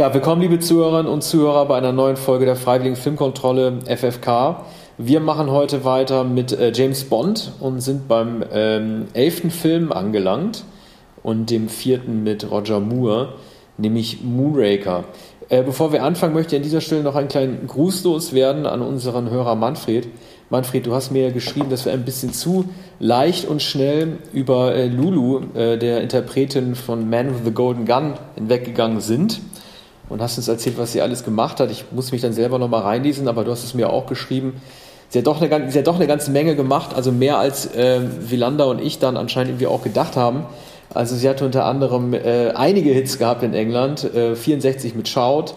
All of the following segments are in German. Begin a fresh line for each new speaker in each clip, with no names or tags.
Ja, willkommen liebe Zuhörerinnen und Zuhörer bei einer neuen Folge der Freiwilligen Filmkontrolle FFK. Wir machen heute weiter mit äh, James Bond und sind beim ähm, elften Film angelangt und dem vierten mit Roger Moore, nämlich Moonraker. Äh, bevor wir anfangen, möchte ich an dieser Stelle noch einen kleinen Gruß loswerden an unseren Hörer Manfred. Manfred, du hast mir geschrieben, dass wir ein bisschen zu leicht und schnell über äh, Lulu, äh, der Interpretin von Man with the Golden Gun, hinweggegangen sind und hast uns erzählt, was sie alles gemacht hat. Ich muss mich dann selber nochmal reinlesen, aber du hast es mir auch geschrieben. Sie hat doch eine, sie hat doch eine ganze Menge gemacht, also mehr als äh, Wielander und ich dann anscheinend irgendwie auch gedacht haben. Also sie hatte unter anderem äh, einige Hits gehabt in England, äh, 64 mit Shout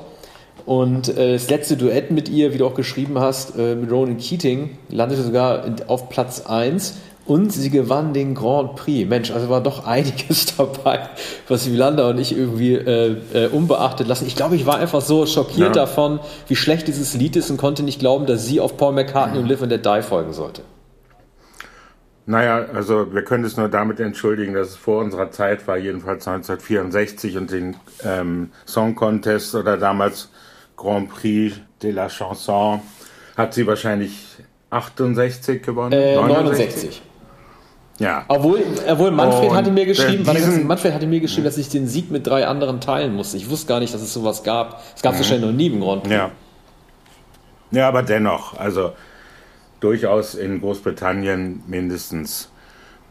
und äh, das letzte Duett mit ihr, wie du auch geschrieben hast, äh, mit Ronan Keating, landete sogar auf Platz 1 und sie gewann den Grand Prix. Mensch, also war doch einiges dabei, was Wielander und ich irgendwie äh, äh, unbeachtet lassen. Ich glaube, ich war einfach so schockiert ja. davon, wie schlecht dieses Lied ist und konnte nicht glauben, dass sie auf Paul McCartney und Live and Let Die folgen sollte.
Naja, also wir können es nur damit entschuldigen, dass es vor unserer Zeit war, jedenfalls 1964 und den ähm, Song Contest oder damals Grand Prix de la Chanson hat sie wahrscheinlich 68 gewonnen.
Äh, 69. 69. Ja. Obwohl, obwohl Manfred und hatte mir geschrieben, diesen, Manfred hatte mir geschrieben, dass ich den Sieg mit drei anderen teilen musste. Ich wusste gar nicht, dass es sowas gab. Es gab es wahrscheinlich noch nie im Grand Prix.
Ja. ja, aber dennoch, also durchaus in Großbritannien mindestens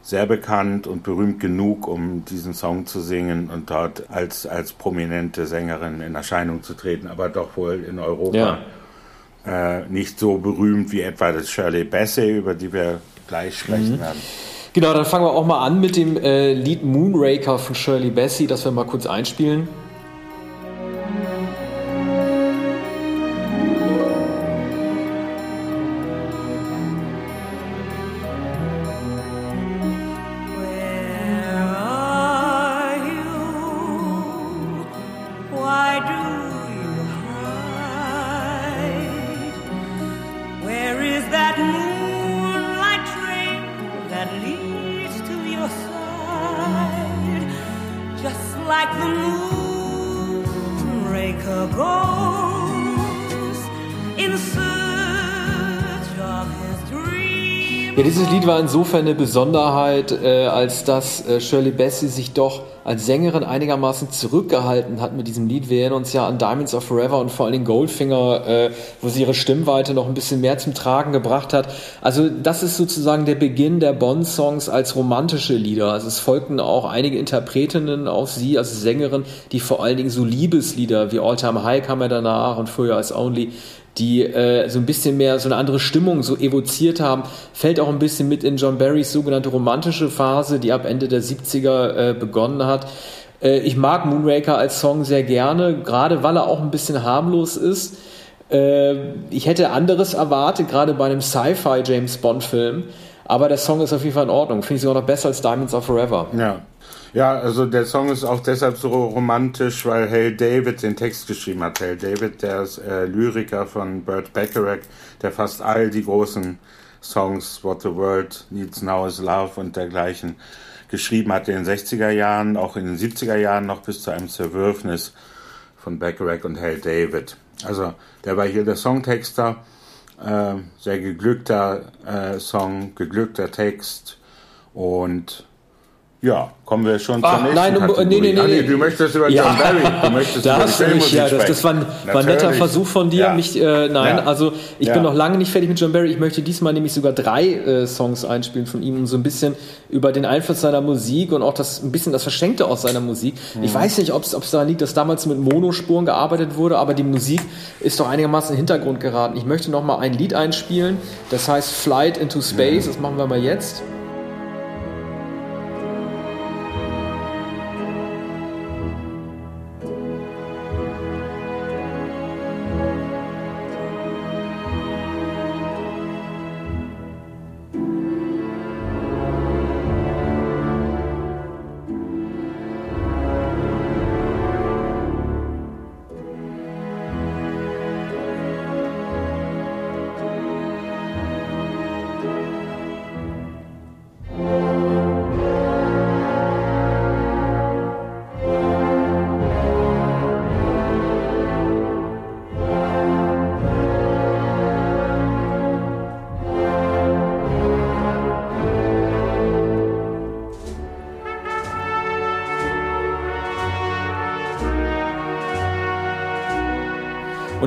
sehr bekannt und berühmt genug, um diesen Song zu singen und dort als, als prominente Sängerin in Erscheinung zu treten, aber doch wohl in Europa ja. äh, nicht so berühmt wie etwa das Shirley Bassey, über die wir gleich sprechen mhm. werden.
Genau, dann fangen wir auch mal an mit dem äh, Lied Moonraker von Shirley Bassey, das wir mal kurz einspielen. Dieses Lied war insofern eine Besonderheit, äh, als dass äh, Shirley Bassey sich doch als Sängerin einigermaßen zurückgehalten hat mit diesem Lied. Wir erinnern uns ja an Diamonds of Forever und vor allen Dingen Goldfinger, äh, wo sie ihre Stimmweite noch ein bisschen mehr zum Tragen gebracht hat. Also das ist sozusagen der Beginn der Bond-Songs als romantische Lieder. Also es folgten auch einige Interpretinnen auf sie als Sängerin, die vor allen Dingen so Liebeslieder wie All Time High kam ja danach und Feuer as Only die äh, so ein bisschen mehr so eine andere Stimmung so evoziert haben, fällt auch ein bisschen mit in John Barrys sogenannte romantische Phase, die ab Ende der 70er äh, begonnen hat. Äh, ich mag Moonraker als Song sehr gerne, gerade weil er auch ein bisschen harmlos ist. Äh, ich hätte anderes erwartet, gerade bei einem Sci-Fi James Bond Film, aber der Song ist auf jeden Fall in Ordnung. Finde ich sogar noch besser als Diamonds of Forever.
Ja, ja, also der Song ist auch deshalb so romantisch, weil Hale David den Text geschrieben hat. Hale David, der ist äh, Lyriker von Burt Bacharach, der fast all die großen Songs, What the World Needs Now is Love und dergleichen, geschrieben hat in den 60er Jahren, auch in den 70er Jahren noch bis zu einem Zerwürfnis von Bacharach und Hale David. Also der war hier der Songtexter, sehr geglückter äh, Song, geglückter Text und ja, kommen wir schon Ach, zur nächsten
nein,
Kategorie.
Nee, nee, nee, nee.
du möchtest über ja. John Barry, du möchtest
da
über
hast du mich, ja, das, das war, ein, war ein netter Versuch von dir, ja. mich, äh, nein, ja. also ich ja. bin noch lange nicht fertig mit John Barry, ich möchte diesmal nämlich sogar drei äh, Songs einspielen von ihm, um so ein bisschen über den Einfluss seiner Musik und auch das, ein bisschen das Verschenkte aus seiner Musik. Mhm. Ich weiß nicht, ob es daran liegt, dass damals mit Monospuren gearbeitet wurde, aber die Musik ist doch einigermaßen in den Hintergrund geraten. Ich möchte noch mal ein Lied einspielen, das heißt Flight into Space, mhm. das machen wir mal jetzt.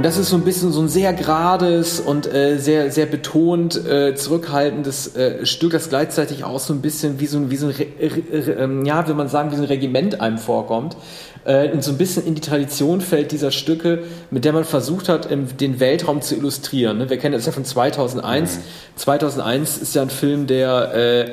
Das ist so ein bisschen so ein sehr gerades und äh, sehr, sehr betont äh, zurückhaltendes äh, Stück, das gleichzeitig auch so ein bisschen wie so ein, wie so ein Re Re ähm, ja, will man sagen, wie so ein Regiment einem vorkommt. Äh, und so ein bisschen in die Tradition fällt dieser Stücke, mit der man versucht hat, den Weltraum zu illustrieren. Ne? Wir kennen das ja von 2001. Mhm. 2001 ist ja ein Film, der, äh,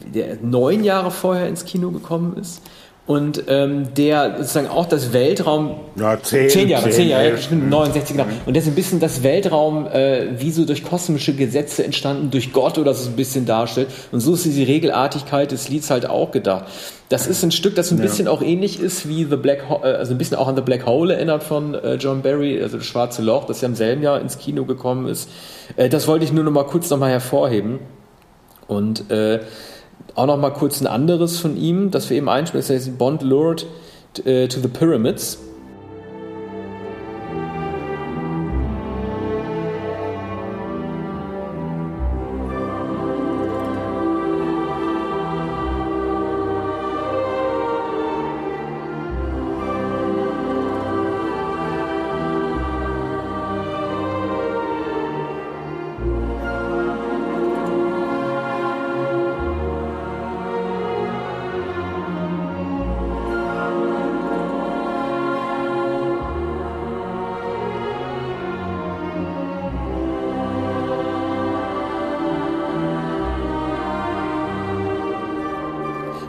der neun Jahre vorher ins Kino gekommen ist und ähm, der sozusagen auch das Weltraum
ja, zehn,
zehn Jahre, zehn, Jahre, elf. 69 genau. Und der ist ein bisschen das Weltraum äh, wie so durch kosmische Gesetze entstanden, durch Gott oder so ein bisschen darstellt. Und so ist diese Regelartigkeit des Lieds halt auch gedacht. Das ist ein Stück, das ein ja. bisschen auch ähnlich ist wie The Black, Ho äh, also ein bisschen auch an The Black Hole erinnert von äh, John Barry, also das Schwarze Loch, das ja im selben Jahr ins Kino gekommen ist. Äh, das wollte ich nur noch mal kurz noch mal hervorheben. Und äh, auch noch mal kurz ein anderes von ihm, das wir eben einspielen, das heißt Bond Lured äh, to the Pyramids.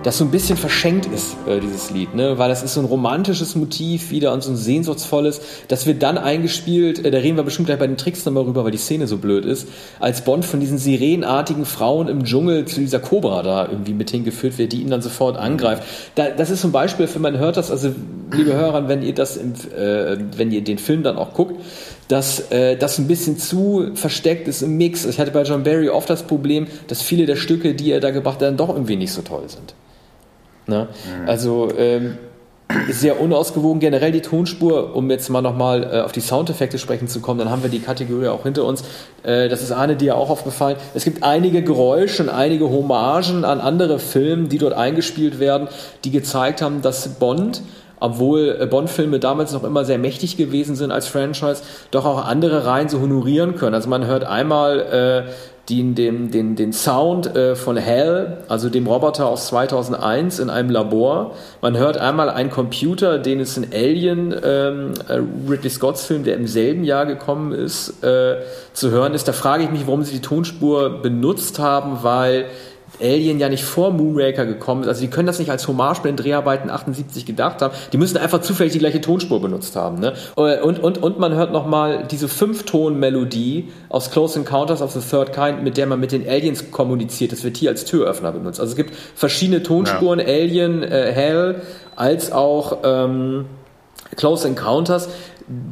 Das so ein bisschen verschenkt ist, äh, dieses Lied, ne? weil das ist so ein romantisches Motiv wieder und so ein sehnsuchtsvolles, das wird dann eingespielt, äh, da reden wir bestimmt gleich bei den Tricks nochmal rüber, weil die Szene so blöd ist, als Bond von diesen sirenartigen Frauen im Dschungel zu dieser Cobra da irgendwie mit hingeführt wird, die ihn dann sofort angreift. Da, das ist zum Beispiel, wenn man hört das, also liebe Hörer, wenn ihr das, im, äh, wenn ihr den Film dann auch guckt, dass äh, das ein bisschen zu versteckt ist im Mix. Ich hatte bei John Barry oft das Problem, dass viele der Stücke, die er da gebracht hat, dann doch irgendwie nicht so toll sind. Ne? Mhm. Also ähm, sehr unausgewogen generell die Tonspur, um jetzt mal nochmal äh, auf die Soundeffekte sprechen zu kommen, dann haben wir die Kategorie auch hinter uns. Äh, das ist eine, die ja auch aufgefallen. Es gibt einige Geräusche und einige Hommagen an andere Filme, die dort eingespielt werden, die gezeigt haben, dass Bond obwohl äh, Bond-Filme damals noch immer sehr mächtig gewesen sind als Franchise, doch auch andere Reihen so honorieren können. Also man hört einmal äh, den, den, den, den Sound äh, von Hell, also dem Roboter aus 2001 in einem Labor. Man hört einmal einen Computer, den es in Alien, ähm, äh, Ridley Scotts Film, der im selben Jahr gekommen ist, äh, zu hören ist. Da frage ich mich, warum sie die Tonspur benutzt haben, weil Alien ja nicht vor Moonraker gekommen ist. Also die können das nicht als Hommage bei den Dreharbeiten 78 gedacht haben. Die müssen einfach zufällig die gleiche Tonspur benutzt haben. Ne? Und, und, und man hört nochmal diese Fünfton-Melodie aus Close Encounters of the Third Kind, mit der man mit den Aliens kommuniziert. Das wird hier als Türöffner benutzt. Also es gibt verschiedene Tonspuren, ja. Alien, äh, Hell, als auch ähm, Close Encounters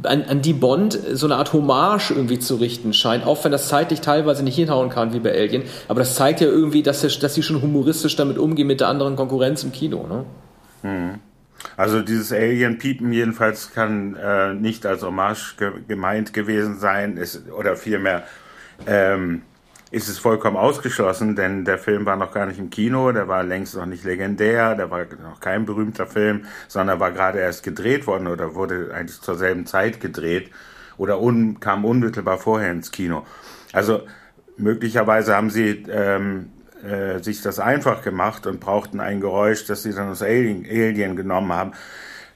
an, an die Bond so eine Art Hommage irgendwie zu richten scheint, auch wenn das zeitlich teilweise nicht hinhauen kann wie bei Alien. Aber das zeigt ja irgendwie, dass, dass sie schon humoristisch damit umgehen mit der anderen Konkurrenz im Kino. Ne?
Mhm. Also dieses Alien-Piepen jedenfalls kann äh, nicht als Hommage ge gemeint gewesen sein, ist, oder vielmehr ähm, ist es vollkommen ausgeschlossen, denn der Film war noch gar nicht im Kino, der war längst noch nicht legendär, der war noch kein berühmter Film, sondern war gerade erst gedreht worden oder wurde eigentlich zur selben Zeit gedreht oder un, kam unmittelbar vorher ins Kino. Also möglicherweise haben sie ähm, äh, sich das einfach gemacht und brauchten ein Geräusch, das sie dann aus Alien, Alien genommen haben.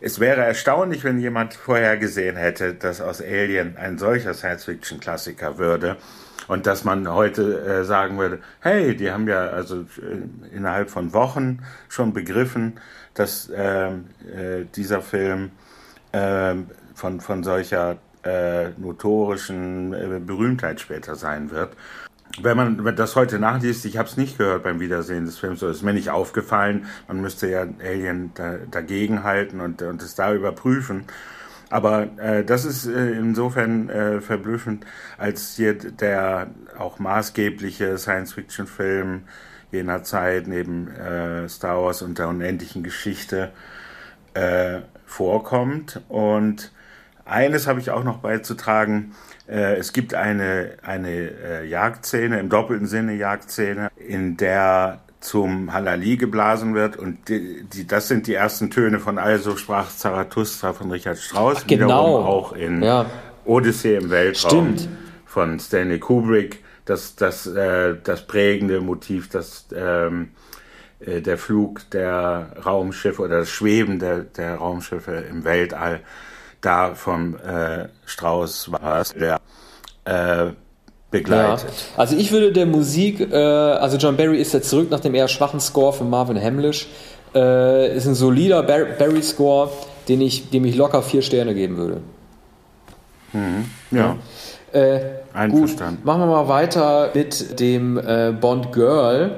Es wäre erstaunlich, wenn jemand vorher gesehen hätte, dass aus Alien ein solcher Science-Fiction-Klassiker würde. Und dass man heute äh, sagen würde, hey, die haben ja also äh, innerhalb von Wochen schon begriffen, dass äh, äh, dieser Film äh, von, von solcher äh, notorischen äh, Berühmtheit später sein wird. Wenn man das heute nachliest, ich habe es nicht gehört beim Wiedersehen des Films, so ist mir nicht aufgefallen. Man müsste ja Alien da, dagegen halten und, und es da überprüfen. Aber äh, das ist äh, insofern äh, verblüffend, als hier der auch maßgebliche Science-Fiction-Film jener Zeit neben äh, Star Wars und der unendlichen Geschichte äh, vorkommt. Und eines habe ich auch noch beizutragen. Äh, es gibt eine, eine äh, Jagdszene, im doppelten Sinne Jagdszene, in der zum Halali geblasen wird und die, die, das sind die ersten Töne von Also sprach Zarathustra von Richard Strauss,
Ach, genau.
auch in
ja.
Odyssee im Weltraum Stimmt. von Stanley Kubrick. Das, das, äh, das prägende Motiv, das, ähm, äh, der Flug der Raumschiffe oder das Schweben der, der Raumschiffe im Weltall, da vom äh, Strauß war es, der äh, begleitet.
Ja. Also ich würde der Musik, äh, also John Barry ist jetzt zurück nach dem eher schwachen Score von Marvin Hamlish, äh, ist ein solider Barry-Score, den ich, dem ich locker vier Sterne geben würde.
Mhm. Ja.
Äh, gut, machen wir mal weiter mit dem äh, Bond Girl,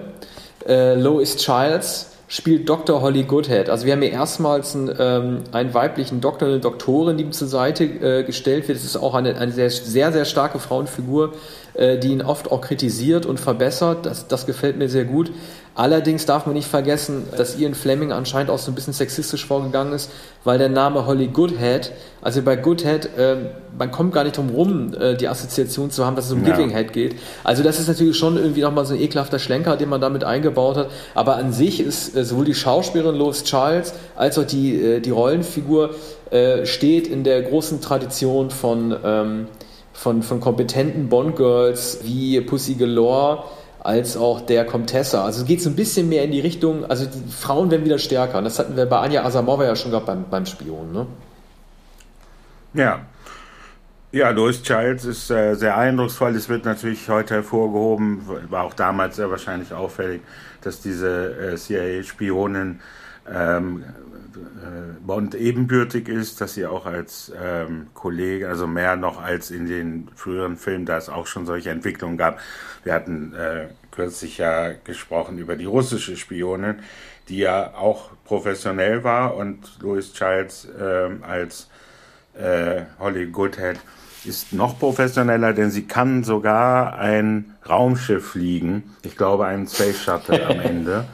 äh, Lois Childs spielt Dr. Holly Goodhead. Also wir haben hier erstmals einen, ähm, einen weiblichen Doktor, eine Doktorin, die ihm zur Seite äh, gestellt wird. Es ist auch eine, eine sehr, sehr, sehr starke Frauenfigur, äh, die ihn oft auch kritisiert und verbessert. Das, das gefällt mir sehr gut. Allerdings darf man nicht vergessen, dass Ian Fleming anscheinend auch so ein bisschen sexistisch vorgegangen ist, weil der Name Holly Goodhead, also bei Goodhead, äh, man kommt gar nicht drum rum, äh, die Assoziation zu haben, dass es um ja. Giving Head geht. Also das ist natürlich schon irgendwie nochmal so ein ekelhafter Schlenker, den man damit eingebaut hat. Aber an sich ist äh, sowohl die Schauspielerin Lois Charles als auch die, äh, die Rollenfigur äh, steht in der großen Tradition von, ähm, von, von kompetenten Bond-Girls wie Pussy Galore, als auch der Comtessa. Also es geht so ein bisschen mehr in die Richtung, also die Frauen werden wieder stärker. Und das hatten wir bei Anja Asamova ja schon gehabt beim, beim Spion, ne?
Ja. Ja, Louis Childs ist äh, sehr eindrucksvoll. Es wird natürlich heute hervorgehoben, war auch damals sehr wahrscheinlich auffällig, dass diese äh, CIA-Spionin ähm, äh, Bond ebenbürtig ist, dass sie auch als ähm, Kollege, also mehr noch als in den früheren Filmen, da es auch schon solche Entwicklungen gab. Wir hatten äh, kürzlich ja gesprochen über die russische Spionin, die ja auch professionell war und Louis Childs äh, als äh, Holly Goodhead ist noch professioneller, denn sie kann sogar ein Raumschiff fliegen. Ich glaube, einen Space Shuttle am Ende.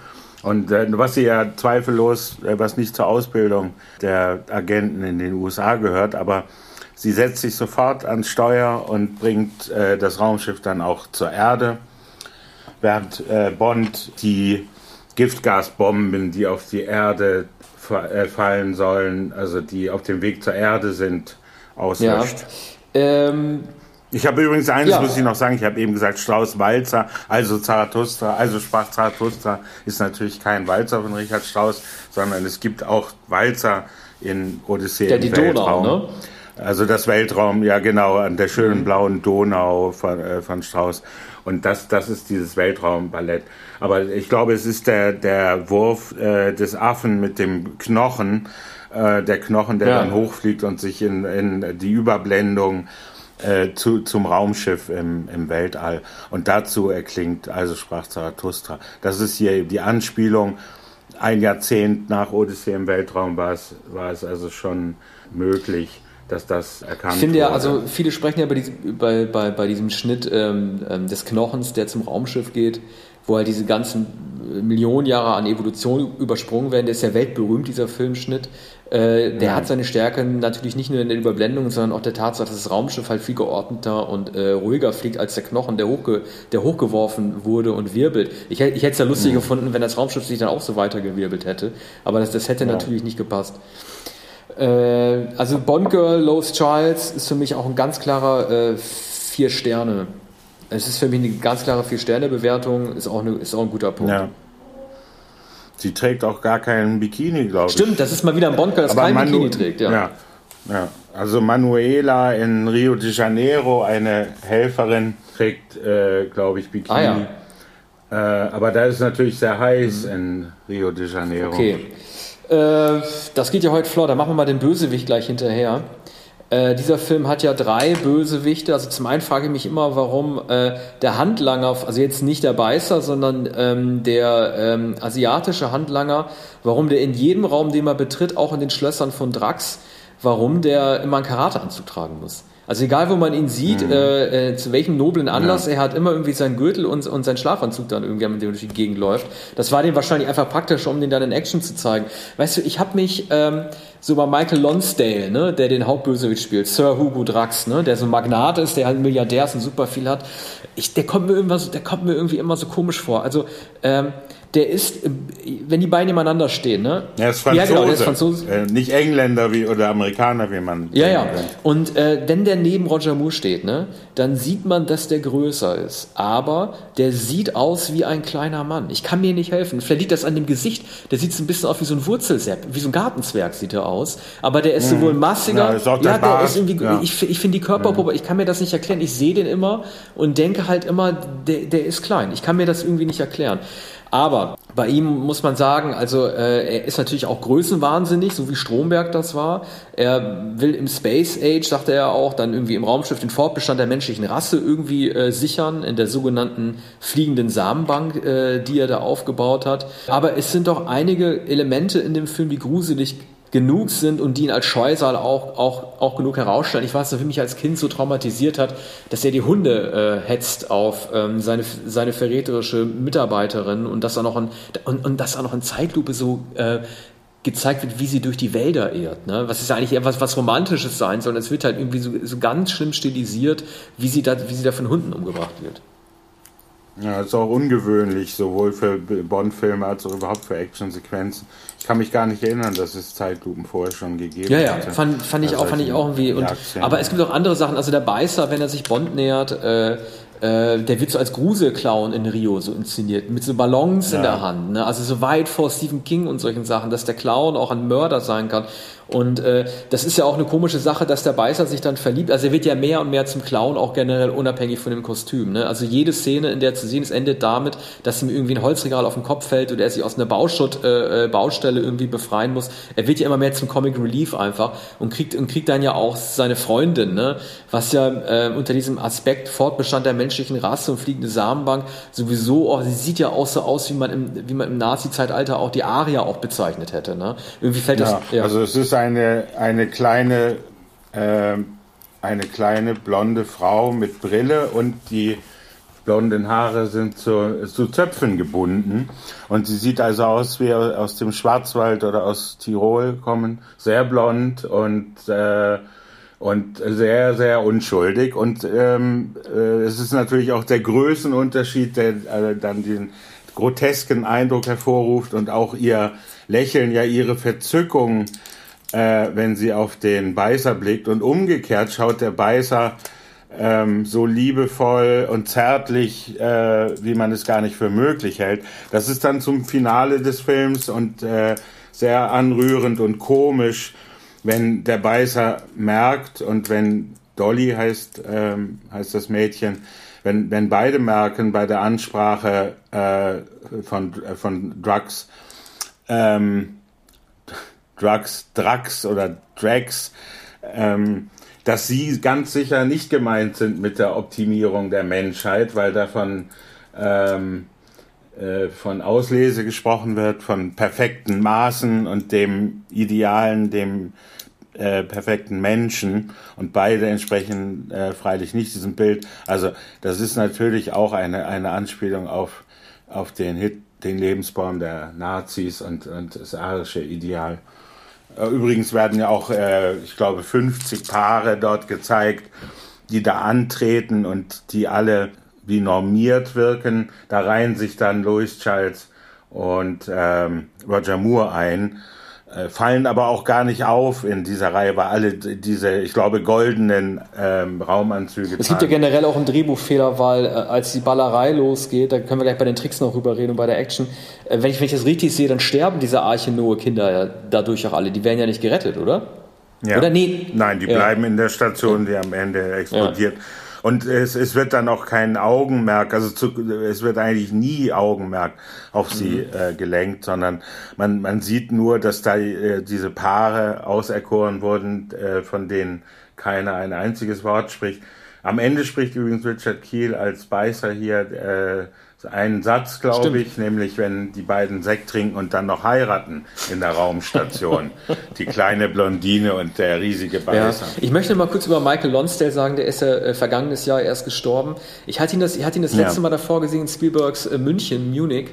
Und äh, was sie ja zweifellos, äh, was nicht zur Ausbildung der Agenten in den USA gehört, aber sie setzt sich sofort ans Steuer und bringt äh, das Raumschiff dann auch zur Erde, während äh, Bond die Giftgasbomben, die auf die Erde äh, fallen sollen, also die auf dem Weg zur Erde sind, auslöscht. Ja. Ähm, ich habe übrigens eines, ja. muss ich noch sagen, ich habe eben gesagt Strauß Walzer, also Zarathustra, also sprach Zarathustra ist natürlich kein Walzer von Richard Strauss, sondern es gibt auch Walzer in Odyssee ja, im die Weltraum. Donau, ne? Also das Weltraum, ja genau, an der schönen mhm. blauen Donau von, äh, von Strauss. Und das, das ist dieses Weltraumballett. Aber ich glaube, es ist der, der Wurf äh, des Affen mit dem Knochen, äh, der Knochen, der ja. dann hochfliegt und sich in, in die Überblendung äh, zu, zum Raumschiff im, im Weltall. Und dazu erklingt, also sprach Zarathustra. Das ist hier die Anspielung. Ein Jahrzehnt nach Odyssee im Weltraum war es, war es also schon möglich, dass das erkannt
Ich finde ja, also viele sprechen ja bei diesem, bei, bei, bei diesem Schnitt ähm, ähm des Knochens, der zum Raumschiff geht, wo halt diese ganzen Millionen Jahre an Evolution übersprungen werden. Der ist ja weltberühmt, dieser Filmschnitt. Äh, der ja. hat seine Stärke natürlich nicht nur in der Überblendung, sondern auch der Tatsache, dass das Raumschiff halt viel geordneter und äh, ruhiger fliegt als der Knochen, der, hochge der hochgeworfen wurde und wirbelt. Ich, ich hätte es ja lustig ja. gefunden, wenn das Raumschiff sich dann auch so weitergewirbelt hätte, aber das, das hätte ja. natürlich nicht gepasst. Äh, also Bond Girl, Lois Childs ist für mich auch ein ganz klarer äh, vier Sterne. Es ist für mich eine ganz klare vier Sterne Bewertung, ist auch, eine, ist auch ein guter Punkt. Ja.
Sie trägt auch gar keinen Bikini, glaube
ich. Stimmt, das ist mal wieder ein Bondgirl, das kein Manu Bikini trägt, ja.
ja. ja. Also Manuela in Rio de Janeiro, eine Helferin, trägt, äh, glaube ich, Bikini. Ah, ja. Äh, aber da ist es natürlich sehr heiß mhm. in Rio de Janeiro.
Okay. Äh, das geht ja heute flott, da machen wir mal den Bösewicht gleich hinterher. Äh, dieser Film hat ja drei Bösewichte. Also zum einen frage ich mich immer, warum äh, der Handlanger, also jetzt nicht der Beißer, sondern ähm, der ähm, asiatische Handlanger, warum der in jedem Raum, den man betritt, auch in den Schlössern von Drax, warum der immer einen Karateanzug tragen muss. Also egal, wo man ihn sieht, mhm. äh, äh, zu welchem noblen Anlass, ja. er hat immer irgendwie seinen Gürtel und, und seinen Schlafanzug dann irgendwie, mit dem durch die Gegend läuft. Das war dem wahrscheinlich einfach praktisch, um den dann in Action zu zeigen. Weißt du, ich habe mich ähm, so bei Michael Lonsdale, ne, der den Hauptbösewicht spielt, Sir Hugo Drax, ne, der so ein Magnat ist, der halt Milliardär ist und super viel hat. Ich, der kommt mir irgendwas, der kommt mir irgendwie immer so komisch vor. Also ähm, der ist, äh, wenn die beiden nebeneinander stehen, ne?
Er ist Franzose. Ja, genau, der ist Franzose. Äh, nicht Engländer wie, oder Amerikaner, wie man.
Ja, ja. Kennt. Und äh, wenn der neben Roger Moore steht, ne, dann sieht man, dass der größer ist. Aber der sieht aus wie ein kleiner Mann. Ich kann mir nicht helfen. Vielleicht liegt das an dem Gesicht. Der sieht so ein bisschen aus wie so ein Wurzelsepp, wie so ein Gartenzwerg sieht er aus. Aber der ist mhm. sowohl massiger. Ja, ist auch der ja der ist irgendwie. Ja. Ich, ich finde die Körperprobe, mhm. ich kann mir das nicht erklären. Ich sehe den immer und denke halt immer, der, der ist klein. Ich kann mir das irgendwie nicht erklären. Aber bei ihm muss man sagen, also äh, er ist natürlich auch größenwahnsinnig, so wie Stromberg das war. Er will im Space Age, sagte er auch, dann irgendwie im Raumschiff den Fortbestand der menschlichen Rasse irgendwie äh, sichern, in der sogenannten fliegenden Samenbank, äh, die er da aufgebaut hat. Aber es sind doch einige Elemente in dem Film, die gruselig genug sind und die ihn als Scheusal auch, auch, auch genug herausstellen. Ich weiß, dass er mich als Kind so traumatisiert hat, dass er die Hunde äh, hetzt auf ähm, seine, seine verräterische Mitarbeiterin und dass er noch in, und, und dass er noch in Zeitlupe so äh, gezeigt wird, wie sie durch die Wälder irrt. Ne? Was ist ja eigentlich eher was, was Romantisches sein soll. Es wird halt irgendwie so, so ganz schlimm stilisiert, wie sie, da, wie sie da von Hunden umgebracht wird.
Ja, ist auch ungewöhnlich, sowohl für Bond-Filme als auch überhaupt für Actionsequenzen. Ich kann mich gar nicht erinnern, dass es Zeitlupen vorher schon gegeben
ja, ja, hatte. Fand, fand ich auch, fand ich auch irgendwie. Und, aber es gibt auch andere Sachen. Also der Beißer, wenn er sich Bond nähert, äh, äh, der wird so als Gruselclown in Rio so inszeniert, mit so Ballons ja. in der Hand. Ne? Also so weit vor Stephen King und solchen Sachen, dass der Clown auch ein Mörder sein kann. Und äh, das ist ja auch eine komische Sache, dass der Beißer sich dann verliebt. Also er wird ja mehr und mehr zum Clown, auch generell unabhängig von dem Kostüm. Ne? Also jede Szene, in der zu sehen ist, endet damit, dass ihm irgendwie ein Holzregal auf den Kopf fällt oder er sich aus einer Bauschutt, äh, äh, Baustelle irgendwie befreien muss. Er wird ja immer mehr zum Comic Relief einfach und kriegt, und kriegt dann ja auch seine Freundin, ne? was ja äh, unter diesem Aspekt Fortbestand der menschlichen Rasse und fliegende Samenbank sowieso, auch, sie sieht ja auch so aus, wie man im, wie man im Nazi-Zeitalter auch die Aria auch bezeichnet hätte. Ne?
Irgendwie fällt das. Ja, Also es ist eine, eine kleine, äh, eine kleine blonde Frau mit Brille und die blonden Haare sind zu, zu Zöpfen gebunden. Und sie sieht also aus wie aus dem Schwarzwald oder aus Tirol kommen. Sehr blond und, äh, und sehr, sehr unschuldig. Und ähm, äh, es ist natürlich auch der Größenunterschied, der äh, dann den grotesken Eindruck hervorruft und auch ihr Lächeln, ja ihre Verzückung äh, wenn sie auf den Beißer blickt. Und umgekehrt schaut der Beißer ähm, so liebevoll und zärtlich, äh, wie man es gar nicht für möglich hält. Das ist dann zum Finale des Films und äh, sehr anrührend und komisch, wenn der Beißer merkt und wenn Dolly heißt, ähm, heißt das Mädchen, wenn, wenn beide merken bei der Ansprache äh, von, äh, von Drugs, ähm, Drugs, Drugs oder Drags, ähm, dass sie ganz sicher nicht gemeint sind mit der Optimierung der Menschheit, weil davon ähm, äh, von Auslese gesprochen wird, von perfekten Maßen und dem Idealen, dem äh, perfekten Menschen und beide entsprechen äh, freilich nicht diesem Bild. Also das ist natürlich auch eine, eine Anspielung auf, auf den Hit, den Lebensbaum der Nazis und, und das arische Ideal. Äh, übrigens werden ja auch, äh, ich glaube, 50 Paare dort gezeigt, die da antreten und die alle wie normiert wirken. Da reihen sich dann Louis Charles und ähm, Roger Moore ein. Äh, fallen aber auch gar nicht auf in dieser Reihe, weil alle diese, ich glaube, goldenen ähm, Raumanzüge.
Es gibt ja generell auch einen Drehbuchfehler, weil äh, als die Ballerei losgeht, da können wir gleich bei den Tricks noch rüber reden und bei der Action. Äh, wenn, ich, wenn ich das richtig sehe, dann sterben diese Arche Noah Kinder ja dadurch auch alle. Die werden ja nicht gerettet, oder?
Ja. Oder nee? Nein, die bleiben ja. in der Station, die am Ende explodiert. Ja. Und es, es wird dann auch kein Augenmerk, also zu, es wird eigentlich nie Augenmerk auf sie mhm. äh, gelenkt, sondern man, man sieht nur, dass da äh, diese Paare auserkoren wurden, äh, von denen keiner ein einziges Wort spricht. Am Ende spricht übrigens Richard Keel als Beißer hier äh, einen Satz, glaube ich, nämlich wenn die beiden Sekt trinken und dann noch heiraten in der Raumstation. die kleine Blondine und der riesige Beißer.
Ja. Ich möchte mal kurz über Michael Lonsdale sagen, der ist ja äh, vergangenes Jahr erst gestorben. Ich hatte ihn das, ich hatte ihn das letzte ja. Mal davor gesehen in Spielbergs äh, München, Munich.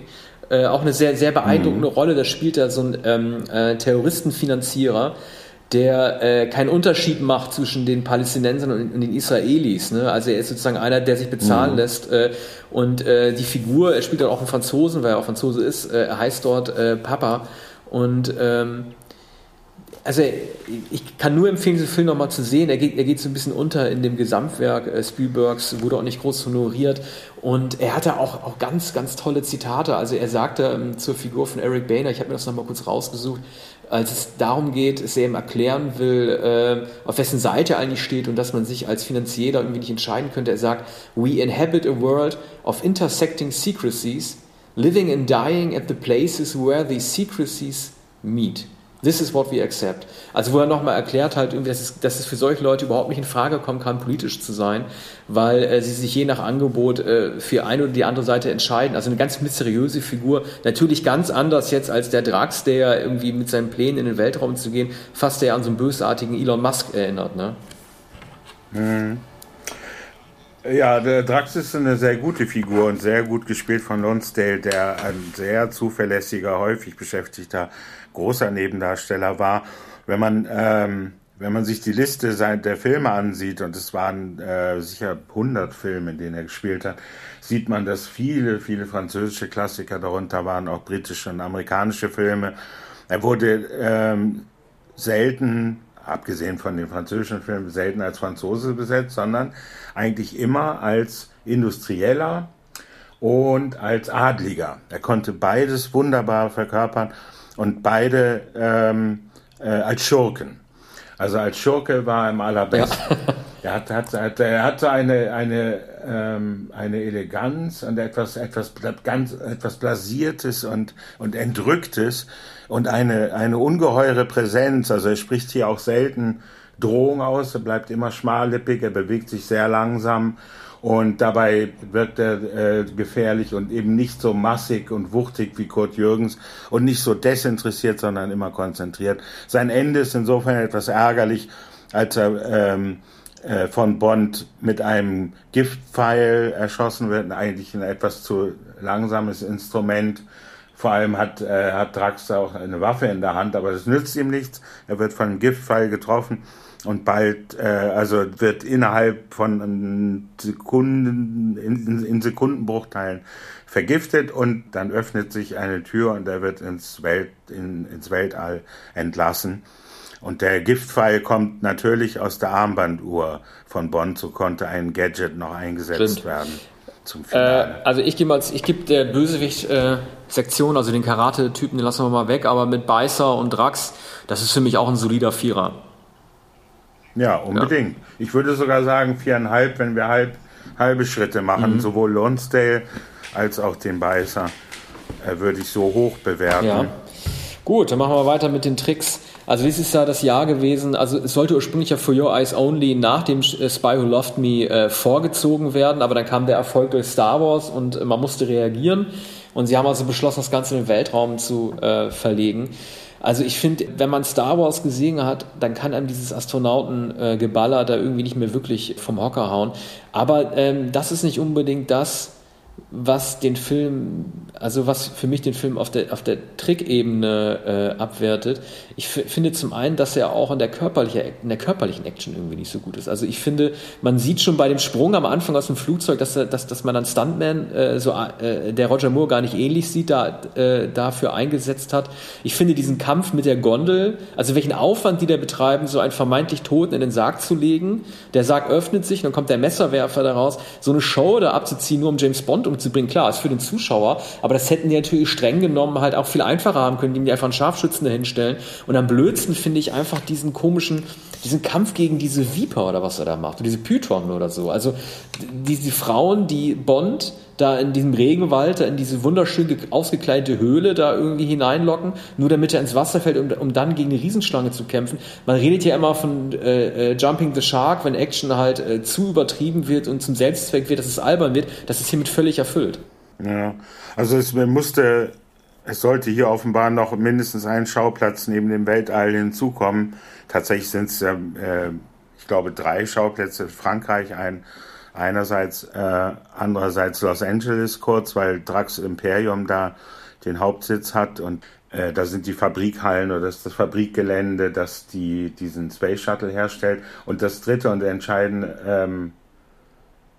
Äh, auch eine sehr, sehr beeindruckende mhm. Rolle. Da spielt er so einen ähm, äh, Terroristenfinanzierer der äh, keinen Unterschied macht zwischen den Palästinensern und, und den Israelis. Ne? Also er ist sozusagen einer, der sich bezahlen mhm. lässt. Äh, und äh, die Figur, er spielt dann auch einen Franzosen, weil er auch Franzose ist, äh, er heißt dort äh, Papa. Und ähm, also ich kann nur empfehlen, diesen Film nochmal zu sehen. Er geht, er geht so ein bisschen unter in dem Gesamtwerk äh, Spielbergs, wurde auch nicht groß honoriert. Und er hatte auch, auch ganz, ganz tolle Zitate. Also er sagte ähm, zur Figur von Eric Boehner, ich habe mir das nochmal kurz rausgesucht, als es darum geht, er ihm erklären will, äh, auf wessen Seite er eigentlich steht und dass man sich als Finanzieller irgendwie nicht entscheiden könnte. Er sagt, we inhabit a world of intersecting secrecies, living and dying at the places where these secrecies meet. This is what we accept. Also wo er nochmal erklärt halt, dass es, dass es für solche Leute überhaupt nicht in Frage kommen kann, politisch zu sein, weil äh, sie sich je nach Angebot äh, für eine oder die andere Seite entscheiden. Also eine ganz mysteriöse Figur. Natürlich ganz anders jetzt als der Drax, der irgendwie mit seinen Plänen in den Weltraum zu gehen, fast der an so einen bösartigen Elon Musk erinnert. Ne?
Mhm. Ja, der Drax ist eine sehr gute Figur und sehr gut gespielt von Lonsdale, der ein sehr zuverlässiger, häufig beschäftigter großer Nebendarsteller war. Wenn man, ähm, wenn man sich die Liste der Filme ansieht, und es waren äh, sicher 100 Filme, in denen er gespielt hat, sieht man, dass viele, viele französische Klassiker darunter waren, auch britische und amerikanische Filme. Er wurde ähm, selten, abgesehen von den französischen Filmen, selten als Franzose besetzt, sondern eigentlich immer als Industrieller und als Adliger. Er konnte beides wunderbar verkörpern und beide ähm, äh, als Schurken. Also als Schurke war er im allerbesten. Ja. Er, hat, hat, hat, er hatte eine, eine, ähm, eine Eleganz und etwas, etwas, ganz, etwas Blasiertes und, und Entrücktes und eine, eine ungeheure Präsenz. Also er spricht hier auch selten Drohung aus, er bleibt immer schmallippig, er bewegt sich sehr langsam und dabei wirkt er äh, gefährlich und eben nicht so massig und wuchtig wie Kurt Jürgens und nicht so desinteressiert, sondern immer konzentriert. Sein Ende ist insofern etwas ärgerlich, als er ähm, äh, von Bond mit einem Giftpfeil erschossen wird, eigentlich ein etwas zu langsames Instrument. Vor allem hat, äh, hat Drax auch eine Waffe in der Hand, aber das nützt ihm nichts. Er wird von einem Giftpfeil getroffen und bald, äh, also wird innerhalb von Sekunden, in, in Sekundenbruchteilen vergiftet und dann öffnet sich eine Tür und er wird ins, Welt, in, ins Weltall entlassen. Und der Giftpfeil kommt natürlich aus der Armbanduhr von Bonn, so konnte ein Gadget noch eingesetzt Stimmt. werden.
Zum Finale. Äh, also ich gebe ich geb der Bösewicht-Sektion, äh, also den Karate-Typen, den lassen wir mal weg, aber mit Beißer und Drax, das ist für mich auch ein solider Vierer.
Ja, unbedingt. Ja. Ich würde sogar sagen viereinhalb, wenn wir halb, halbe Schritte machen. Mhm. Sowohl Lonsdale als auch den Beißer äh, würde ich so hoch bewerten. Ja.
Gut, dann machen wir weiter mit den Tricks. Also dies ist ja das Jahr gewesen, also es sollte ursprünglich ja For Your Eyes Only nach dem äh, Spy Who Loved Me äh, vorgezogen werden, aber dann kam der Erfolg durch Star Wars und äh, man musste reagieren und sie haben also beschlossen, das Ganze in den Weltraum zu äh, verlegen. Also ich finde, wenn man Star Wars gesehen hat, dann kann einem dieses Astronautengeballer äh, da irgendwie nicht mehr wirklich vom Hocker hauen. Aber ähm, das ist nicht unbedingt das, was den Film, also was für mich den Film auf der, auf der Trickebene äh, abwertet. Ich finde zum einen, dass er auch in der, körperliche, in der körperlichen Action irgendwie nicht so gut ist. Also ich finde, man sieht schon bei dem Sprung am Anfang aus dem Flugzeug, dass, dass, dass man einen Stuntman, äh, so, äh, der Roger Moore gar nicht ähnlich sieht, da, äh, dafür eingesetzt hat. Ich finde diesen Kampf mit der Gondel, also welchen Aufwand die da betreiben, so einen vermeintlich Toten in den Sarg zu legen. Der Sarg öffnet sich, dann kommt der Messerwerfer daraus. So eine Show da abzuziehen, nur um James Bond umzubringen, klar, ist für den Zuschauer, aber das hätten die natürlich streng genommen halt auch viel einfacher haben können, indem die einfach einen Scharfschützen dahinstellen. Und am blödsten finde ich einfach diesen komischen, diesen Kampf gegen diese Viper oder was er da macht, diese Python oder so. Also diese Frauen, die Bond da in diesem Regenwald, da in diese wunderschön ausgekleidete Höhle da irgendwie hineinlocken, nur damit er ins Wasser fällt, um, um dann gegen eine Riesenschlange zu kämpfen. Man redet ja immer von äh, äh, Jumping the Shark, wenn Action halt äh, zu übertrieben wird und zum Selbstzweck wird, dass es albern wird. Das ist hiermit völlig erfüllt.
Ja, also es musste, es sollte hier offenbar noch mindestens ein Schauplatz neben dem Weltall hinzukommen. Tatsächlich sind es, äh, ich glaube, drei Schauplätze. Frankreich, ein Einerseits, äh, andererseits Los Angeles kurz, weil Drax Imperium da den Hauptsitz hat und äh, da sind die Fabrikhallen oder das, das Fabrikgelände, das die, diesen Space Shuttle herstellt. Und das dritte und entscheidende, ähm,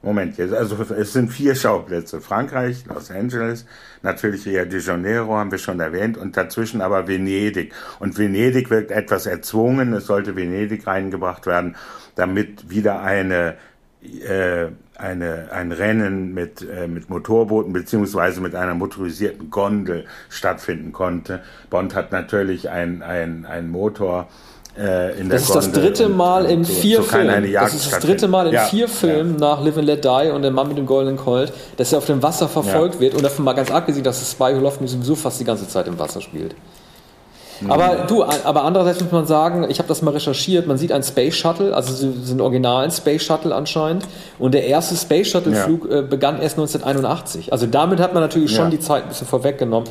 Moment, jetzt, also es sind vier Schauplätze. Frankreich, Los Angeles, natürlich Rio de Janeiro haben wir schon erwähnt und dazwischen aber Venedig. Und Venedig wirkt etwas erzwungen, es sollte Venedig reingebracht werden, damit wieder eine äh, eine, ein Rennen mit, äh, mit Motorbooten beziehungsweise mit einer motorisierten Gondel stattfinden konnte. Bond hat natürlich ein, ein, ein Motor äh, in
das
ist
das dritte Mal in vier so Filmen. Das ist das dritte Mal in ja, vier Filmen ja. nach Live and Let Die und der Mann mit dem goldenen Colt, dass er auf dem Wasser verfolgt ja. wird und davon mal ganz abgesehen, dass das Spy Who Loved Me sowieso fast die ganze Zeit im Wasser spielt. Aber du, aber andererseits muss man sagen, ich habe das mal recherchiert, man sieht ein Space Shuttle, also so, so einen originalen Space Shuttle anscheinend. Und der erste Space Shuttle-Flug ja. äh, begann erst 1981. Also damit hat man natürlich schon ja. die Zeit ein bisschen vorweggenommen.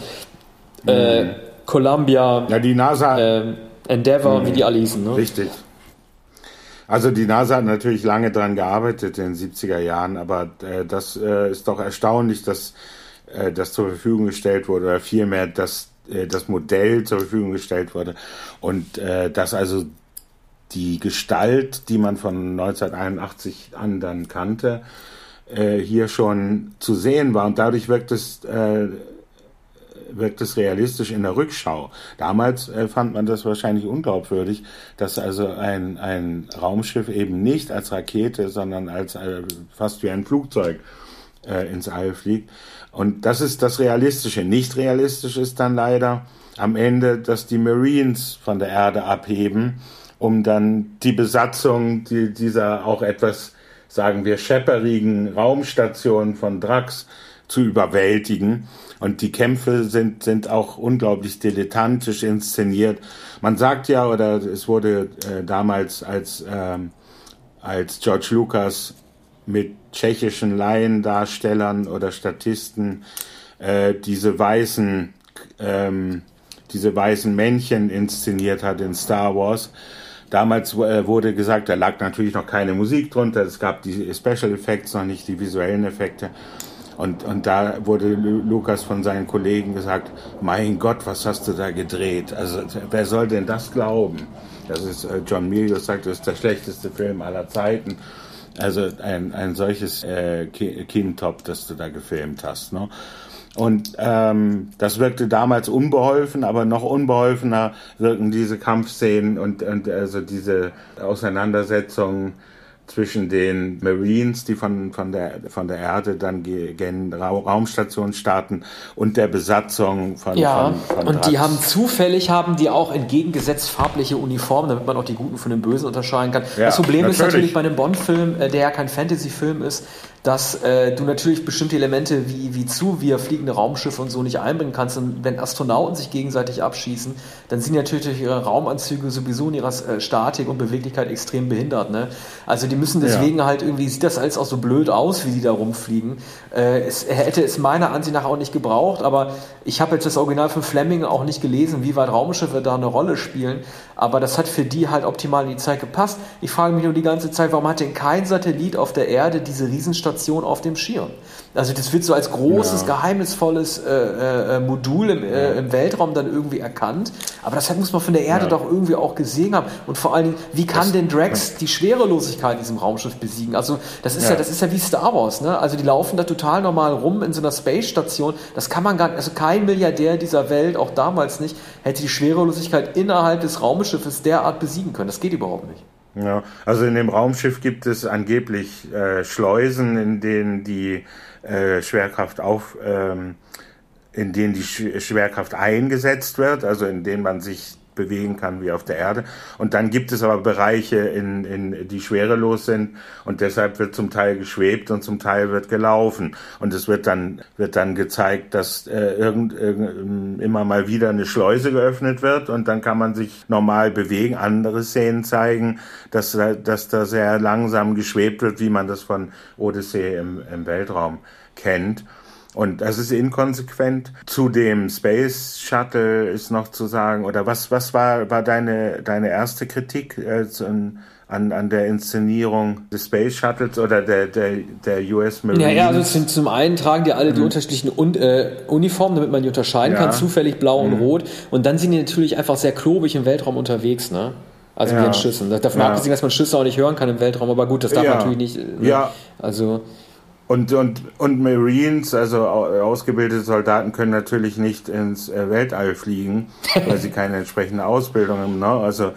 Mhm. Äh, Columbia,
ja, die NASA,
äh, Endeavour, mhm. wie die alle hießen. Ne?
Richtig. Also die NASA hat natürlich lange daran gearbeitet in den 70er Jahren, aber äh, das äh, ist doch erstaunlich, dass äh, das zur Verfügung gestellt wurde, oder vielmehr, dass äh, das Modell zur Verfügung gestellt wurde und äh, dass also die Gestalt, die man von 1981 an dann kannte, äh, hier schon zu sehen war und dadurch wirkt es wirkt es realistisch in der Rückschau. Damals äh, fand man das wahrscheinlich unglaubwürdig, dass also ein, ein Raumschiff eben nicht als Rakete, sondern als äh, fast wie ein Flugzeug äh, ins All fliegt. Und das ist das Realistische. Nicht realistisch ist dann leider am Ende, dass die Marines von der Erde abheben, um dann die Besatzung die, dieser auch etwas, sagen wir, schepperigen Raumstation von Drax zu überwältigen. Und die Kämpfe sind, sind auch unglaublich dilettantisch inszeniert. Man sagt ja, oder es wurde äh, damals als, ähm, als George Lucas mit tschechischen Laiendarstellern oder Statisten äh, diese weißen ähm, diese weißen Männchen inszeniert hat in Star Wars. Damals äh, wurde gesagt, da lag natürlich noch keine Musik drunter, es gab die Special Effects noch nicht, die visuellen Effekte. Und, und da wurde Lukas von seinen Kollegen gesagt, mein Gott, was hast du da gedreht? Also wer soll denn das glauben? Das ist, äh, John Milius sagt, das ist der schlechteste Film aller Zeiten. Also ein, ein solches äh, Kindtop, das du da gefilmt hast. Ne? Und ähm, das wirkte damals unbeholfen, aber noch unbeholfener wirken diese Kampfszenen und, und also diese Auseinandersetzungen zwischen den Marines, die von, von, der, von der Erde dann gegen Raumstationen starten und der Besatzung von
Ja, von, von und Drax. die haben zufällig, haben die auch entgegengesetzt farbliche Uniformen, damit man auch die Guten von den Bösen unterscheiden kann. Ja, das Problem natürlich. ist natürlich bei einem Bond-Film, äh, der ja kein Fantasy-Film ist, dass äh, du natürlich bestimmte Elemente wie, wie zu, wie fliegende Raumschiffe und so nicht einbringen kannst. Und wenn Astronauten sich gegenseitig abschießen, dann sind natürlich ihre Raumanzüge sowieso in ihrer äh, Statik und Beweglichkeit extrem behindert. Ne? Also die müssen deswegen ja. halt irgendwie, sieht das alles auch so blöd aus, wie die da rumfliegen. Äh, es hätte es meiner Ansicht nach auch nicht gebraucht, aber ich habe jetzt das Original von Fleming auch nicht gelesen, wie weit Raumschiffe da eine Rolle spielen. Aber das hat für die halt optimal in die Zeit gepasst. Ich frage mich nur die ganze Zeit, warum hat denn kein Satellit auf der Erde diese Riesenstation auf dem Schirm? Also das wird so als großes, ja. geheimnisvolles äh, äh, Modul im, äh, im, Weltraum dann irgendwie erkannt. Aber das muss man von der Erde ja. doch irgendwie auch gesehen haben. Und vor allen Dingen, wie kann das, denn Drax die Schwerelosigkeit in diesem Raumschiff besiegen? Also das ist ja. ja, das ist ja wie Star Wars. Ne? Also die laufen da total normal rum in so einer Space Station. Das kann man gar nicht. Also kein Milliardär dieser Welt, auch damals nicht, hätte die Schwerelosigkeit innerhalb des Raumschiffes derart besiegen können. Das geht überhaupt nicht.
Ja, also in dem Raumschiff gibt es angeblich äh, Schleusen, in denen die äh, Schwerkraft auf, ähm, in denen die Schwerkraft eingesetzt wird, also in denen man sich bewegen kann wie auf der Erde. Und dann gibt es aber Bereiche, in, in, die schwerelos sind und deshalb wird zum Teil geschwebt und zum Teil wird gelaufen. Und es wird dann, wird dann gezeigt, dass äh, irgend, irgend, immer mal wieder eine Schleuse geöffnet wird und dann kann man sich normal bewegen. Andere Szenen zeigen, dass, dass da sehr langsam geschwebt wird, wie man das von Odyssee im, im Weltraum kennt. Und das ist inkonsequent. Zu dem Space Shuttle ist noch zu sagen, oder was, was war, war deine, deine erste Kritik äh, an, an der Inszenierung des Space Shuttles oder der, der, der US Marines?
Ja, ja, also zum, zum einen tragen die alle die mhm. unterschiedlichen Un äh, Uniformen, damit man die unterscheiden ja. kann, zufällig blau mhm. und rot. Und dann sind die natürlich einfach sehr klobig im Weltraum unterwegs, ne? Also ja. mit den Schüssen. Davon ja. abgesehen, dass man Schüsse auch nicht hören kann im Weltraum, aber gut, das darf ja. natürlich nicht.
Ne? Ja.
Also.
Und, und, und Marines, also ausgebildete Soldaten, können natürlich nicht ins äh, Weltall fliegen, weil sie keine entsprechende Ausbildung haben. Ne? Also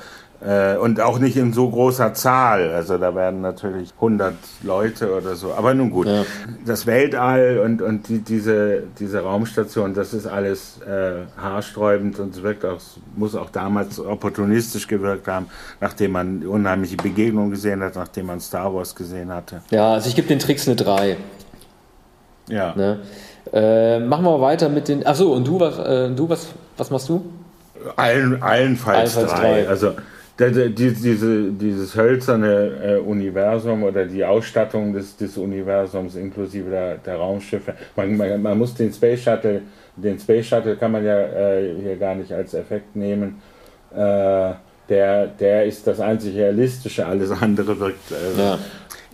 und auch nicht in so großer Zahl. Also da werden natürlich 100 Leute oder so. Aber nun gut, ja. das Weltall und, und die, diese, diese Raumstation, das ist alles äh, haarsträubend und es wirkt auch, muss auch damals opportunistisch gewirkt haben, nachdem man unheimliche Begegnungen gesehen hat, nachdem man Star Wars gesehen hatte.
Ja, also ich gebe den Tricks eine 3.
Ja.
Ne? Äh, machen wir weiter mit den. Achso, und du, was, äh, du was, was machst du?
Allen, allenfalls, allenfalls drei. drei. Also diese, dieses hölzerne äh, Universum oder die Ausstattung des, des Universums inklusive der, der Raumschiffe. Man, man, man, muss den Space Shuttle, den Space Shuttle kann man ja äh, hier gar nicht als Effekt nehmen. Äh, der, der ist das einzig realistische, alles andere wirkt äh, ja.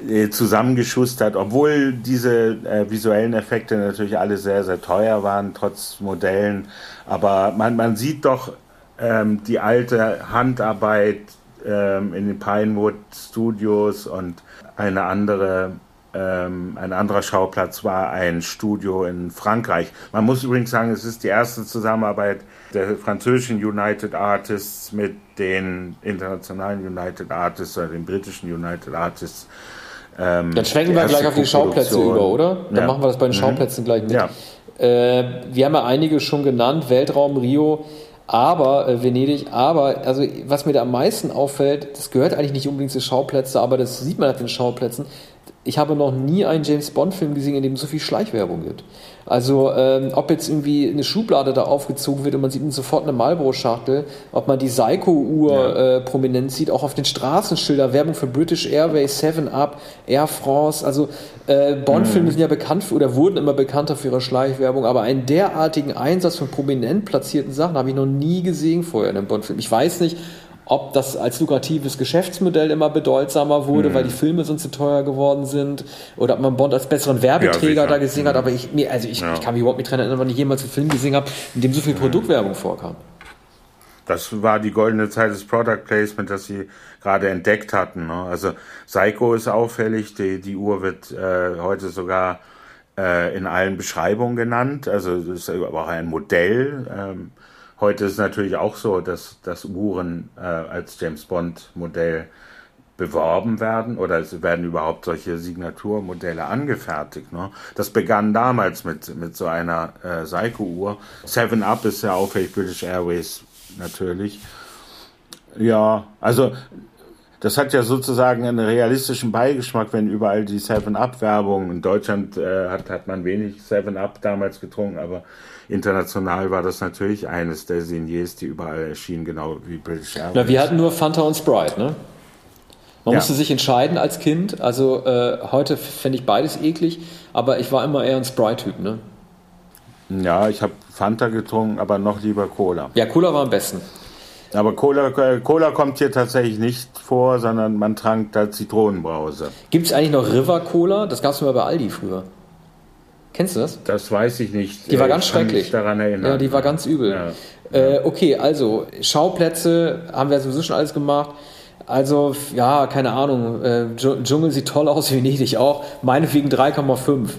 Äh, zusammengeschustert, obwohl diese äh, visuellen Effekte natürlich alle sehr, sehr teuer waren, trotz Modellen. Aber man, man sieht doch ähm, die alte Handarbeit ähm, in den Pinewood Studios und eine andere ähm, ein anderer Schauplatz war ein Studio in Frankreich. Man muss übrigens sagen, es ist die erste Zusammenarbeit der französischen United Artists mit den internationalen United Artists oder den britischen United Artists.
Ähm, Dann schwenken wir gleich auf die Schauplätze über, oder? Dann ja. machen wir das bei den mhm. Schauplätzen mhm. gleich mit. Ja. Äh, wir haben ja einige schon genannt, Weltraum, Rio aber äh, Venedig, aber also was mir da am meisten auffällt, das gehört eigentlich nicht unbedingt zu Schauplätzen, aber das sieht man auf den Schauplätzen. Ich habe noch nie einen James Bond-Film gesehen, in dem es so viel Schleichwerbung gibt. Also ähm, ob jetzt irgendwie eine Schublade da aufgezogen wird und man sieht sofort eine Marlboro-Schachtel, ob man die Seiko-Uhr ja. äh, prominent sieht, auch auf den Straßenschildern, Werbung für British Airways, Seven Up, Air France. Also äh, Bond-Filme mhm. sind ja bekannt für, oder wurden immer bekannter für ihre Schleichwerbung, aber einen derartigen Einsatz von prominent platzierten Sachen habe ich noch nie gesehen vorher in einem Bond-Film. Ich weiß nicht, ob das als lukratives Geschäftsmodell immer bedeutsamer wurde, mhm. weil die Filme sonst zu teuer geworden sind, oder ob man Bond als besseren Werbeträger ja, da gesehen hat, aber ich, mir, also ich, ja. ich kann mich überhaupt nicht dran erinnern, wann ich jemals einen Film gesehen habe, in dem so viel mhm. Produktwerbung vorkam.
Das war die goldene Zeit des Product Placement, das sie gerade entdeckt hatten. Ne? Also Psycho ist auffällig, die, die Uhr wird äh, heute sogar äh, in allen Beschreibungen genannt, also das ist aber auch ein Modell. Ähm, Heute ist es natürlich auch so, dass, dass Uhren äh, als James Bond Modell beworben werden oder es werden überhaupt solche Signaturmodelle angefertigt. Ne? Das begann damals mit, mit so einer äh, Seiko-Uhr. Seven Up ist ja auffällig, British Airways natürlich. Ja, also das hat ja sozusagen einen realistischen Beigeschmack, wenn überall die Seven Up Werbung in Deutschland äh, hat, hat man wenig Seven Up damals getrunken, aber international war das natürlich eines der Signiers, die überall erschienen, genau wie British Airways.
Na, wir hatten nur Fanta und Sprite, ne? Man ja. musste sich entscheiden als Kind. Also äh, heute fände ich beides eklig, aber ich war immer eher ein Sprite-Typ, ne?
Ja, ich habe Fanta getrunken, aber noch lieber Cola.
Ja, Cola war am besten.
Aber Cola, äh, Cola kommt hier tatsächlich nicht vor, sondern man trank da Zitronenbrause.
Gibt es eigentlich noch River Cola? Das gab es mir bei Aldi früher. Kennst du das?
Das weiß ich nicht.
Die war ganz ich schrecklich.
Mich daran erinnern.
Ja, die war ganz übel. Ja. Äh, okay, also Schauplätze haben wir sowieso schon alles gemacht. Also, ja, keine Ahnung. Äh, Dschungel sieht toll aus, Venedig auch. Meinetwegen 3,5.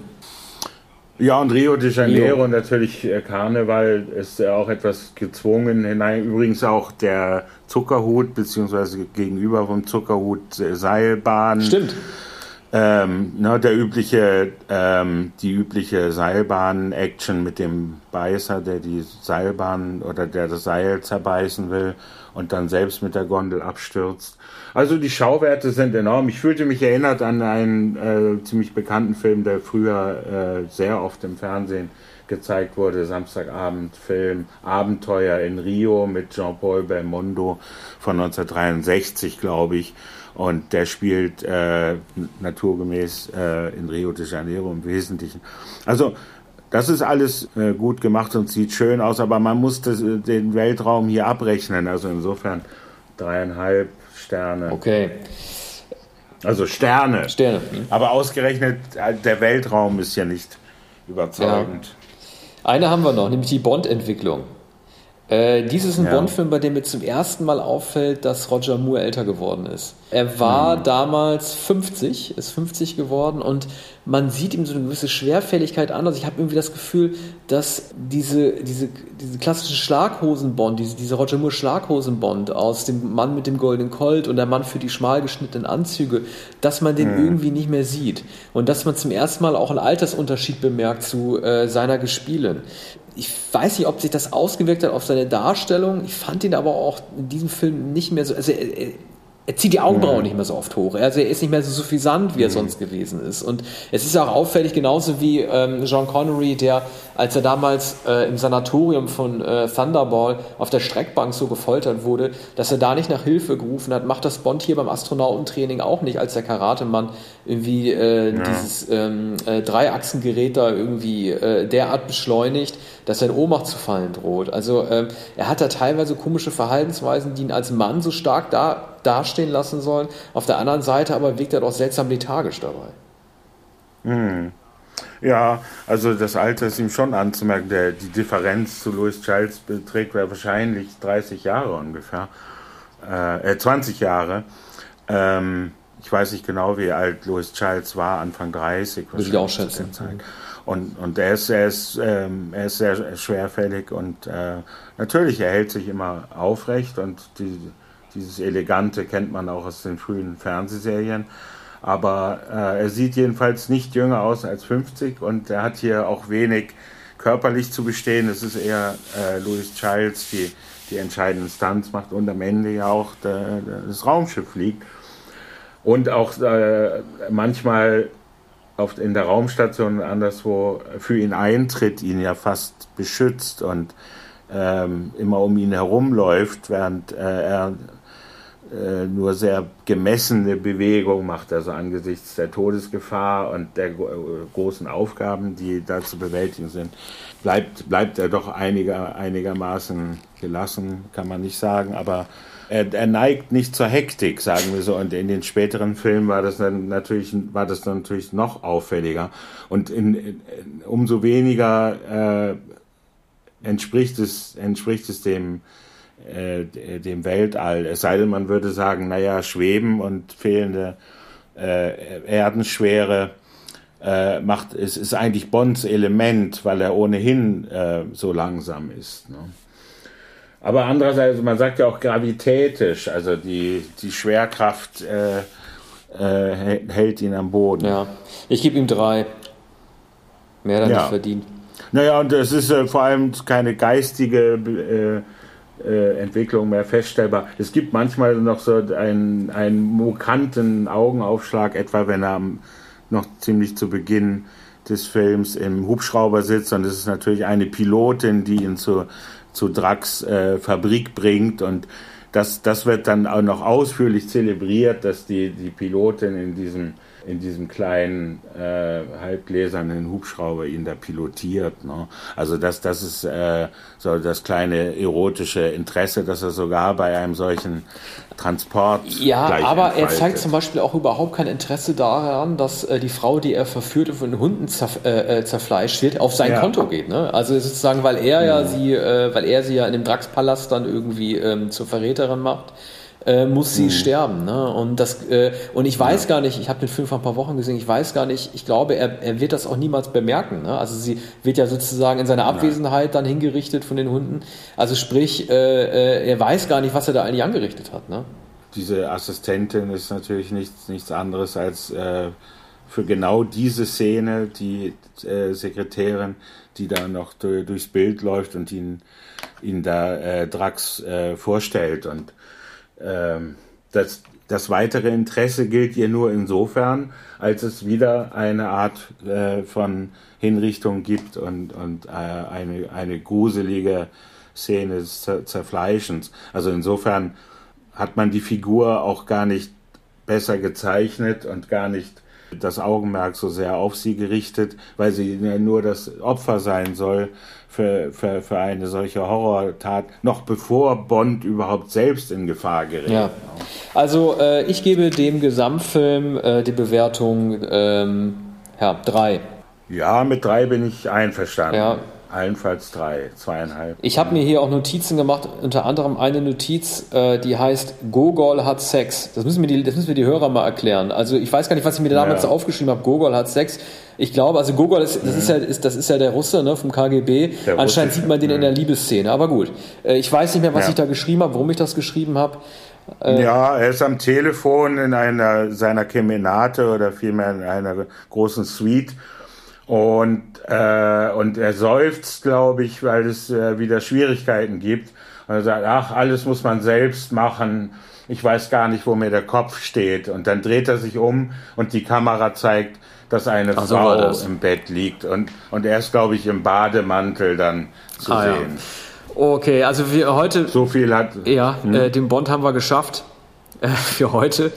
Ja, und Rio de Janeiro Rio. natürlich äh, Karneval ist auch etwas gezwungen hinein. Übrigens auch der Zuckerhut, beziehungsweise gegenüber vom Zuckerhut äh, Seilbahn.
Stimmt
ähm, ne, der übliche, ähm, die übliche Seilbahn-Action mit dem Beißer, der die Seilbahn oder der das Seil zerbeißen will und dann selbst mit der Gondel abstürzt. Also die Schauwerte sind enorm. Ich fühlte mich erinnert an einen äh, ziemlich bekannten Film, der früher äh, sehr oft im Fernsehen gezeigt wurde, Samstagabend-Film Abenteuer in Rio mit Jean-Paul Belmondo von 1963, glaube ich. Und der spielt äh, naturgemäß äh, in Rio de Janeiro im Wesentlichen. Also Das ist alles äh, gut gemacht und sieht schön aus, aber man muss das, äh, den Weltraum hier abrechnen. Also insofern dreieinhalb Sterne.
Okay.
Also Sterne.
Sterne.
Aber ausgerechnet, äh, der Weltraum ist ja nicht überzeugend.
Ja. Eine haben wir noch, nämlich die Bond-Entwicklung. Äh, dies ist ein ja. Bond-Film, bei dem mir zum ersten Mal auffällt, dass Roger Moore älter geworden ist. Er war mhm. damals 50, ist 50 geworden und man sieht ihm so eine gewisse Schwerfälligkeit an. Also ich habe irgendwie das Gefühl, dass diese, diese, diese klassische Schlaghosen-Bond, diese, diese Roger Moore Schlaghosen-Bond aus dem Mann mit dem goldenen Colt und der Mann für die schmal geschnittenen Anzüge, dass man den mhm. irgendwie nicht mehr sieht. Und dass man zum ersten Mal auch einen Altersunterschied bemerkt zu äh, seiner Gespielen ich weiß nicht, ob sich das ausgewirkt hat auf seine Darstellung. Ich fand ihn aber auch in diesem Film nicht mehr so. Also er, er zieht die Augenbrauen mhm. nicht mehr so oft hoch. Also er ist nicht mehr so suffisant, wie er mhm. sonst gewesen ist. Und es ist auch auffällig, genauso wie ähm, John Connery, der, als er damals äh, im Sanatorium von äh, Thunderball auf der Streckbank so gefoltert wurde, dass er da nicht nach Hilfe gerufen hat, macht das Bond hier beim Astronautentraining auch nicht, als der Karatemann irgendwie äh, ja. dieses ähm, äh, Dreiachsengerät da irgendwie äh, derart beschleunigt, dass er in Ohnmacht zu fallen droht. Also ähm, er hat da teilweise komische Verhaltensweisen, die ihn als Mann so stark da dastehen lassen sollen. Auf der anderen Seite aber wirkt er doch seltsam lethargisch dabei.
Hm. Ja, also das Alter ist ihm schon anzumerken. Der, die Differenz zu Louis Childs beträgt wahrscheinlich 30 Jahre ungefähr. Äh, 20 äh, Jahre. Ähm, ich weiß nicht genau, wie alt Louis Childs war, Anfang 30.
Würde ich auch schätzen.
Und, und er, ist, er, ist, ähm, er ist sehr schwerfällig und äh, natürlich, er hält sich immer aufrecht und die, dieses Elegante kennt man auch aus den frühen Fernsehserien. Aber äh, er sieht jedenfalls nicht jünger aus als 50 und er hat hier auch wenig körperlich zu bestehen. Es ist eher äh, Louis Childs, die die entscheidenden Stunts macht und am Ende ja auch der, das Raumschiff fliegt. Und auch äh, manchmal auf, in der Raumstation anderswo für ihn eintritt, ihn ja fast beschützt und ähm, immer um ihn herumläuft, während äh, er nur sehr gemessene Bewegung macht, also angesichts der Todesgefahr und der großen Aufgaben, die da zu bewältigen sind, bleibt, bleibt er doch einiger, einigermaßen gelassen, kann man nicht sagen, aber er, er, neigt nicht zur Hektik, sagen wir so. Und in den späteren Filmen war das dann natürlich, war das dann natürlich noch auffälliger. Und in, in, umso weniger äh, entspricht es, entspricht es dem, äh, dem Weltall. Es sei denn, man würde sagen, naja, Schweben und fehlende äh, Erdenschwere äh, macht, es ist eigentlich Bonds Element, weil er ohnehin äh, so langsam ist. Ne? Aber andererseits, man sagt ja auch gravitätisch, also die, die Schwerkraft äh, äh, hält ihn am Boden.
Ja, ich gebe ihm drei. Mehr dann ja. nicht verdient.
Naja, und es ist äh, vor allem keine geistige äh, Entwicklung mehr feststellbar. Es gibt manchmal noch so einen, einen mokanten Augenaufschlag, etwa wenn er noch ziemlich zu Beginn des Films im Hubschrauber sitzt und es ist natürlich eine Pilotin, die ihn zu zu Drax äh, Fabrik bringt und das, das wird dann auch noch ausführlich zelebriert, dass die, die Pilotin in diesem in diesem kleinen äh, halbgläsernen Hubschrauber ihn da pilotiert. Ne? Also das, das ist äh, so das kleine erotische Interesse, das er sogar bei einem solchen Transport.
Ja, aber entfaltet. er zeigt zum Beispiel auch überhaupt kein Interesse daran, dass äh, die Frau, die er verführt und von den Hunden zerf äh, äh, zerfleischt wird, auf sein ja. Konto geht. Ne? Also sozusagen, weil er ja, ja sie, äh, weil er sie ja in dem Draxpalast dann irgendwie ähm, zur Verräterin macht äh, muss sie mhm. sterben. Ne? Und, das, äh, und ich weiß ja. gar nicht, ich habe den Film vor ein paar Wochen gesehen, ich weiß gar nicht, ich glaube, er, er wird das auch niemals bemerken. Ne? Also sie wird ja sozusagen in seiner Abwesenheit dann hingerichtet von den Hunden. Also sprich, äh, äh, er weiß gar nicht, was er da eigentlich angerichtet hat. Ne?
Diese Assistentin ist natürlich nichts, nichts anderes als äh, für genau diese Szene die äh, Sekretärin, die da noch durchs Bild läuft und ihn, ihn da äh, Drax äh, vorstellt. Und ähm, das, das weitere Interesse gilt ihr nur insofern, als es wieder eine Art äh, von Hinrichtung gibt und, und äh, eine, eine gruselige Szene des Zerfleischens. Also insofern hat man die Figur auch gar nicht besser gezeichnet und gar nicht das Augenmerk so sehr auf sie gerichtet, weil sie nur das Opfer sein soll für, für, für eine solche Horrortat, noch bevor Bond überhaupt selbst in Gefahr gerät.
Ja. Also äh, ich gebe dem Gesamtfilm äh, die Bewertung ähm, ja, drei.
Ja, mit drei bin ich einverstanden.
Ja,
Allenfalls drei, zweieinhalb.
Ich habe mir hier auch Notizen gemacht, unter anderem eine Notiz, äh, die heißt Gogol hat Sex. Das müssen, mir die, das müssen wir die Hörer mal erklären. Also ich weiß gar nicht, was ich mir damals ja. aufgeschrieben habe. Gogol hat Sex. Ich glaube, also Gogol ist, das, mhm. ist ja, ist, das ist ja der Russe ne, vom KGB. Der Anscheinend Russe. sieht man den mhm. in der Liebesszene. Aber gut, äh, ich weiß nicht mehr, was ja. ich da geschrieben habe, warum ich das geschrieben habe.
Äh, ja, er ist am Telefon in einer seiner Kemenate oder vielmehr in einer großen Suite und, äh, und er seufzt, glaube ich, weil es äh, wieder Schwierigkeiten gibt. Und er sagt, ach, alles muss man selbst machen. Ich weiß gar nicht, wo mir der Kopf steht. Und dann dreht er sich um und die Kamera zeigt, dass eine ach, Frau so im Bett liegt. Und, und er ist, glaube ich, im Bademantel dann zu ah, sehen.
Ja. Okay, also wir heute.
So viel hat.
Ja, hm? äh, den Bond haben wir geschafft äh, für heute.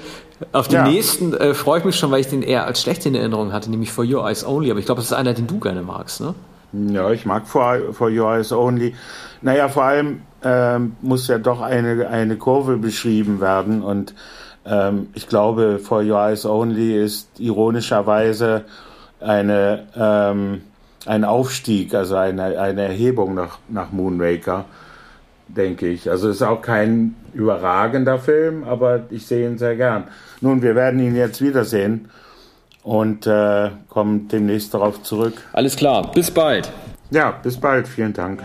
Auf den ja. nächsten äh, freue ich mich schon, weil ich den eher als schlecht in Erinnerung hatte, nämlich For Your Eyes Only. Aber ich glaube, das ist einer, den du gerne magst, ne?
Ja, ich mag For, For Your Eyes Only. Naja, vor allem ähm, muss ja doch eine, eine Kurve beschrieben werden. Und ähm, ich glaube, For Your Eyes Only ist ironischerweise eine, ähm, ein Aufstieg, also eine, eine Erhebung nach, nach Moonraker denke ich. Also es ist auch kein überragender Film, aber ich sehe ihn sehr gern. Nun, wir werden ihn jetzt wiedersehen und äh, kommen demnächst darauf zurück.
Alles klar, bis bald.
Ja, bis bald. Vielen Dank.